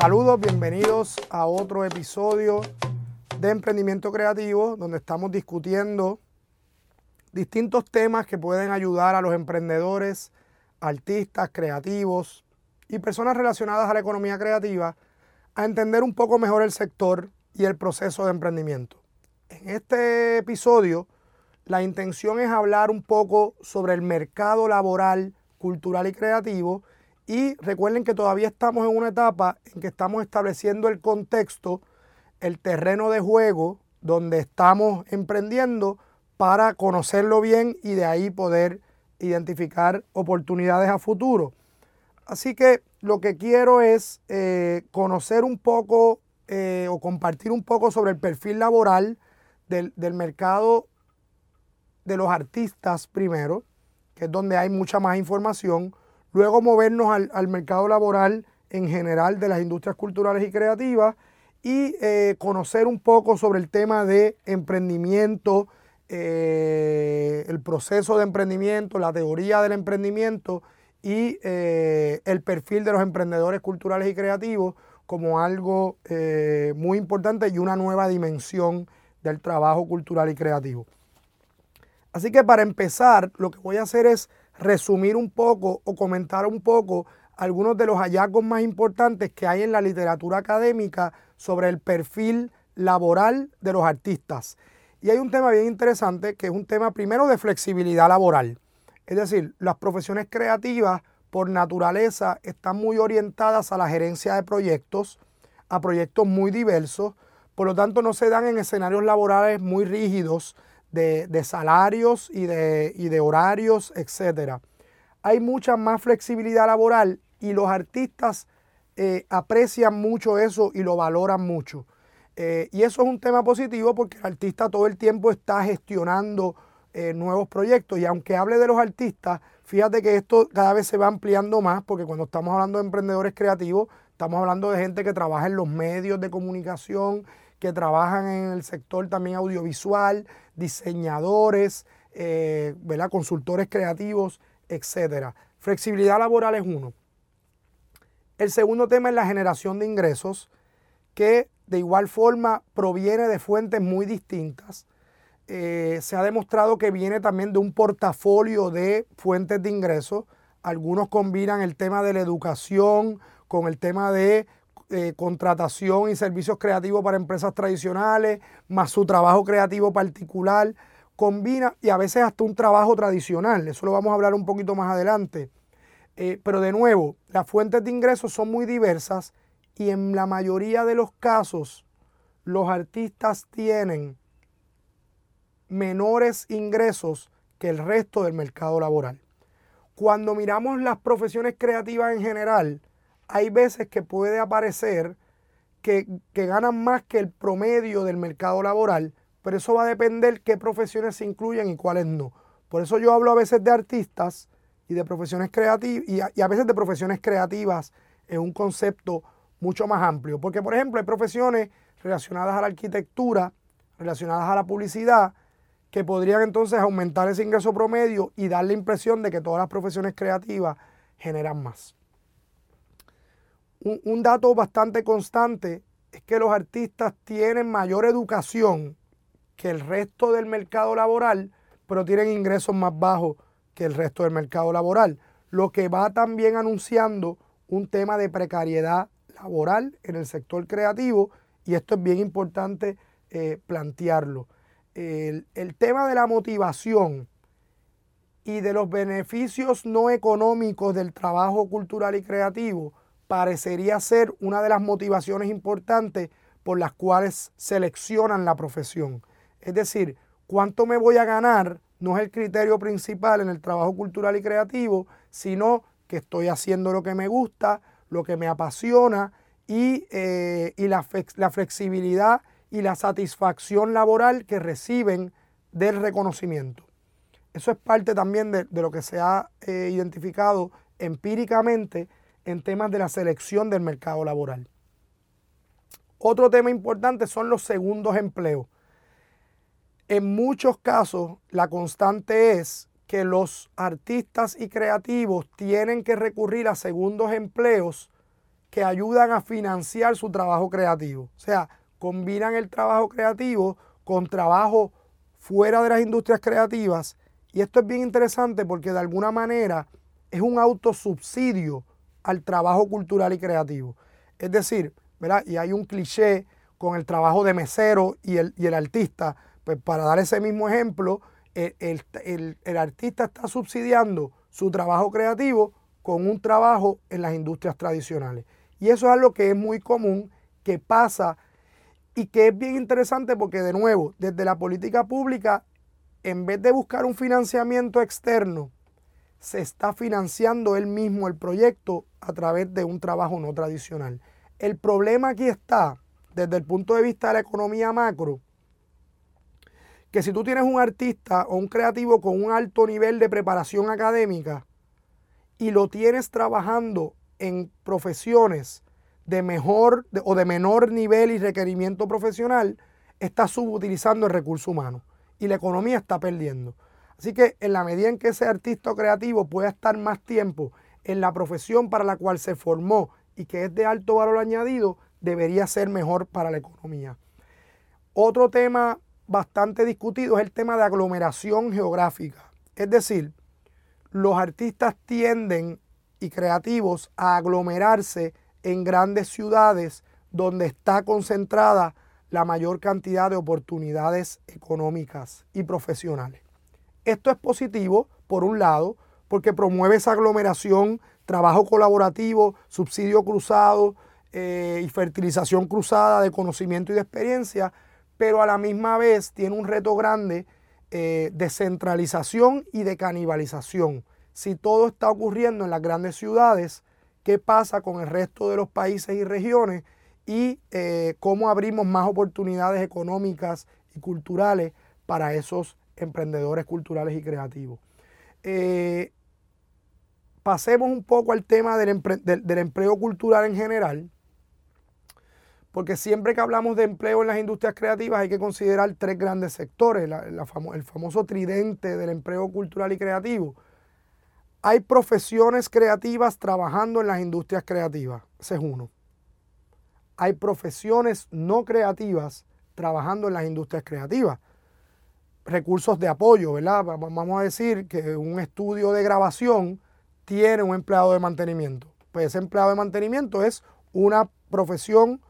Saludos, bienvenidos a otro episodio de Emprendimiento Creativo, donde estamos discutiendo distintos temas que pueden ayudar a los emprendedores, artistas, creativos y personas relacionadas a la economía creativa a entender un poco mejor el sector y el proceso de emprendimiento. En este episodio, la intención es hablar un poco sobre el mercado laboral, cultural y creativo. Y recuerden que todavía estamos en una etapa en que estamos estableciendo el contexto, el terreno de juego donde estamos emprendiendo para conocerlo bien y de ahí poder identificar oportunidades a futuro. Así que lo que quiero es eh, conocer un poco eh, o compartir un poco sobre el perfil laboral del, mercado de los artistas primero, que es donde hay mucha más información, luego movernos al, mercado laboral en general de las industrias culturales y creativas y eh, conocer un poco sobre el tema de emprendimiento, el proceso de emprendimiento, la teoría del emprendimiento y el perfil de los emprendedores culturales y creativos como algo eh, muy importante y una nueva dimensión del trabajo cultural y creativo. Así que para empezar, lo que voy a hacer es resumir un poco o comentar un poco algunos de los hallazgos más importantes que hay en la literatura académica sobre el perfil laboral de los artistas. Y hay un tema bien interesante que es un tema primero de flexibilidad laboral. Es decir, las profesiones creativas por naturaleza están muy orientadas a la gerencia de proyectos, a proyectos muy diversos, por lo tanto no se dan en escenarios laborales muy rígidos de, salarios y de, de horarios, etc. Hay mucha más flexibilidad laboral y los artistas eh, aprecian mucho eso y lo valoran mucho. Eh, y eso es un tema positivo porque el artista todo el tiempo está gestionando eh, nuevos proyectos y aunque hable de los artistas, Fíjate que esto cada vez se va ampliando más porque cuando estamos hablando de emprendedores creativos, estamos hablando de gente que trabaja en los medios de comunicación, que trabajan en el sector también audiovisual, diseñadores, eh, consultores creativos, etc. Flexibilidad laboral es uno. El segundo tema es la generación de ingresos, que de igual forma proviene de fuentes muy distintas. Eh, se ha demostrado que viene también de un portafolio de fuentes de ingresos. Algunos combinan el tema de la educación con el tema de eh, contratación y servicios creativos para empresas tradicionales, más su trabajo creativo particular. Combina y a veces hasta un trabajo tradicional. Eso lo vamos a hablar un poquito más adelante. Eh, pero de nuevo, las fuentes de ingresos son muy diversas y en la mayoría de los casos los artistas tienen menores ingresos que el resto del mercado laboral. Cuando miramos las profesiones creativas en general, hay veces que puede aparecer que, ganan más que el promedio del mercado laboral, pero eso va a depender qué profesiones se incluyen y cuáles no. Por eso yo hablo a veces de artistas y de profesiones creativas y y a veces de profesiones creativas en un concepto mucho más amplio. Porque, por ejemplo, hay profesiones relacionadas a la arquitectura, relacionadas a la publicidad, que podrían entonces aumentar ese ingreso promedio y dar la impresión de que todas las profesiones creativas generan más. Un, dato bastante constante es que los artistas tienen mayor educación que el resto del mercado laboral, pero tienen ingresos más bajos que el resto del mercado laboral, lo que va también anunciando un tema de precariedad laboral en el sector creativo y esto es bien importante eh, plantearlo. El, tema de la motivación y de los beneficios no económicos del trabajo cultural y creativo parecería ser una de las motivaciones importantes por las cuales seleccionan la profesión. Es decir, cuánto me voy a ganar no es el criterio principal en el trabajo cultural y creativo, sino que estoy haciendo lo que me gusta, lo que me apasiona y, eh, la, flexibilidad y la satisfacción laboral que reciben del reconocimiento. Eso es parte también de, lo que se ha eh, identificado empíricamente en temas de la selección del mercado laboral. Otro tema importante son los segundos empleos. En muchos casos la constante es que los artistas y creativos tienen que recurrir a segundos empleos que ayudan a financiar su trabajo creativo. O sea, combinan el trabajo creativo con trabajo fuera de las industrias creativas. Y esto es bien interesante porque de alguna manera es un autosubsidio al trabajo cultural y creativo. Es decir, ¿verdad? Y hay un cliché con el trabajo de mesero y el, y el artista. Pues para dar ese mismo ejemplo, el, el artista está subsidiando su trabajo creativo con un trabajo en las industrias tradicionales. Y eso es algo que es muy común, que pasa y que es bien interesante porque de nuevo, desde la política pública, en vez de buscar un financiamiento externo, se está financiando él mismo el proyecto a través de un trabajo no tradicional. El problema aquí está, desde el punto de vista de la economía macro, que si tú tienes un artista o un creativo con un alto nivel de preparación académica y lo tienes trabajando en profesiones de mejor o de menor nivel y requerimiento profesional, está subutilizando el recurso humano y la economía está perdiendo. Así que en la medida en que ese artista creativo pueda estar más tiempo en la profesión para la cual se formó y que es de alto valor añadido, debería ser mejor para la economía. Otro tema bastante discutido es el tema de aglomeración geográfica. Es decir, los artistas tienden y creativos a aglomerarse en grandes ciudades donde está concentrada la mayor cantidad de oportunidades económicas y profesionales. Esto es positivo, por un lado, porque promueve esa aglomeración, trabajo colaborativo, subsidio cruzado eh, y fertilización cruzada de conocimiento y de experiencia, pero a la misma vez tiene un reto grande eh, de centralización y de canibalización si todo está ocurriendo en las grandes ciudades, qué pasa con el resto de los países y regiones y eh, cómo abrimos más oportunidades económicas y culturales para esos emprendedores culturales y creativos. Eh, pasemos un poco al tema del, empleo cultural en general, porque siempre que hablamos de empleo en las industrias creativas hay que considerar tres grandes sectores, el famoso tridente del empleo cultural y creativo hay profesiones creativas trabajando en las industrias creativas. Ese es uno. Hay profesiones no creativas trabajando en las industrias creativas. Recursos de apoyo, ¿verdad? Vamos a decir que un estudio de grabación tiene un empleado de mantenimiento. Pues ese empleado de mantenimiento es una profesión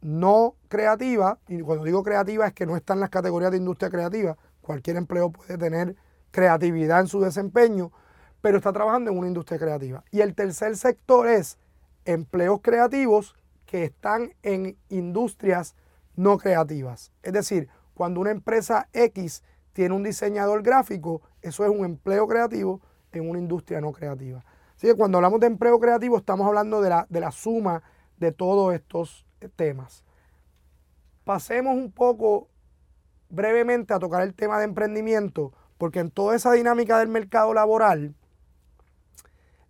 no creativa, y cuando digo creativa es que no está en las categorías de industria creativa. Cualquier empleo puede tener creatividad en su desempeño, pero está trabajando en una industria creativa. Y el tercer sector es empleos creativos que están en industrias no creativas. Es decir, cuando una empresa X tiene un diseñador gráfico, eso es un empleo creativo en una industria no creativa. Así que cuando hablamos de empleo creativo estamos hablando de la, de la suma de todos estos eh, temas. Pasemos un poco brevemente a tocar el tema de emprendimiento, porque en toda esa dinámica del mercado laboral,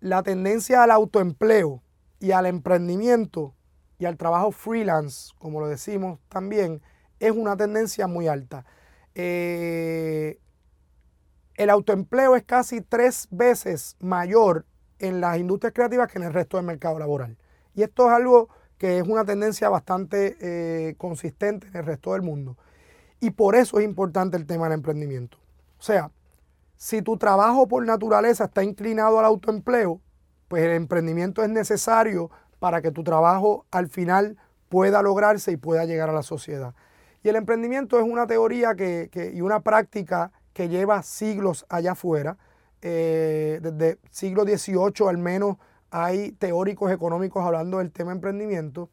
la tendencia al autoempleo y al emprendimiento y al trabajo freelance, como lo decimos también, es una tendencia muy alta. Eh, el autoempleo es casi tres veces mayor en las industrias creativas que en el resto del mercado laboral. Y esto es algo que es una tendencia bastante eh, consistente en el resto del mundo. Y por eso es importante el tema del emprendimiento. O sea, si tu trabajo por naturaleza está inclinado al autoempleo, pues el emprendimiento es necesario para que tu trabajo al final pueda lograrse y pueda llegar a la sociedad. Y el emprendimiento es una teoría que, y una práctica que lleva siglos allá afuera. Eh, desde siglo XVIII al menos hay teóricos económicos hablando del tema emprendimiento.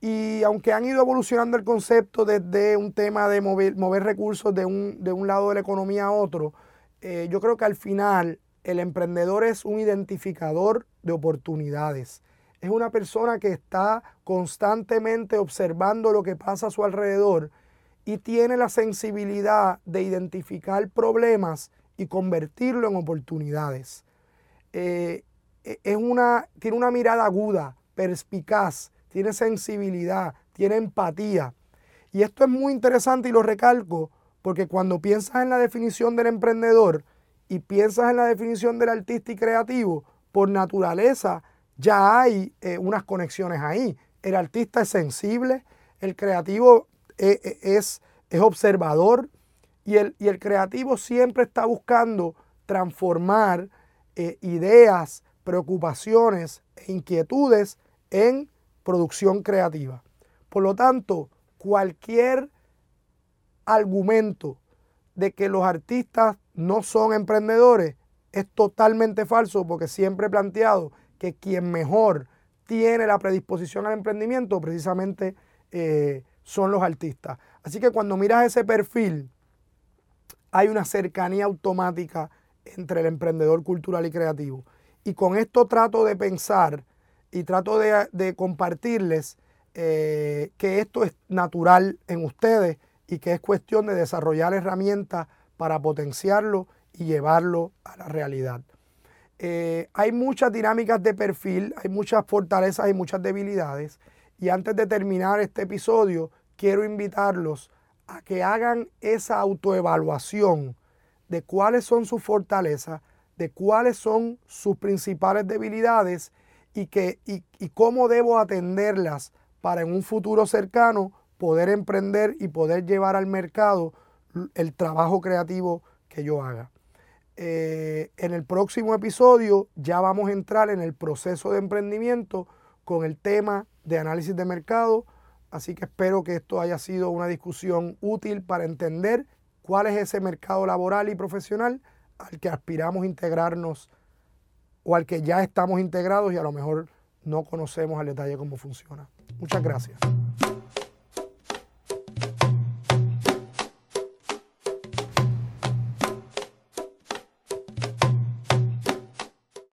Y aunque han ido evolucionando el concepto desde un tema de mover, mover recursos de un, de un lado de la economía a otro, eh, yo creo que al final el emprendedor es un identificador de oportunidades. Es una persona que está constantemente observando lo que pasa a su alrededor y tiene la sensibilidad de identificar problemas y convertirlo en oportunidades. Eh, e, es una, tiene una mirada aguda, perspicaz, tiene sensibilidad, tiene empatía. Y esto es muy interesante y lo recalco porque cuando piensas en la definición del emprendedor y piensas en la definición del artista y creativo, por naturaleza ya hay eh, unas conexiones ahí. El artista es sensible, el creativo es, es observador y el, y el, creativo siempre está buscando transformar ideas, preocupaciones e inquietudes en producción creativa. Por lo tanto, cualquier argumento de que los artistas no son emprendedores es totalmente falso porque siempre he planteado que quien mejor tiene la predisposición al emprendimiento precisamente eh, son los artistas. Así que cuando miras ese perfil, hay una cercanía automática entre el emprendedor cultural y creativo. Y con esto trato de pensar y trato de, compartirles eh, que esto es natural en ustedes y que es cuestión de desarrollar herramientas para potenciarlo y llevarlo a la realidad. Eh, hay muchas dinámicas de perfil, hay muchas fortalezas y muchas debilidades. Y antes de terminar este episodio, quiero invitarlos a que hagan esa autoevaluación de cuáles son sus fortalezas, de cuáles son sus principales debilidades y, que, y, cómo debo atenderlas para en un futuro cercano poder emprender y poder llevar al mercado el trabajo creativo que yo haga. Eh, en el próximo episodio ya vamos a entrar en el proceso de emprendimiento con el tema de análisis de mercado, así que espero que esto haya sido una discusión útil para entender cuál es ese mercado laboral y profesional al que aspiramos integrarnos o al que ya estamos integrados y a lo mejor no conocemos al detalle cómo funciona. Muchas gracias.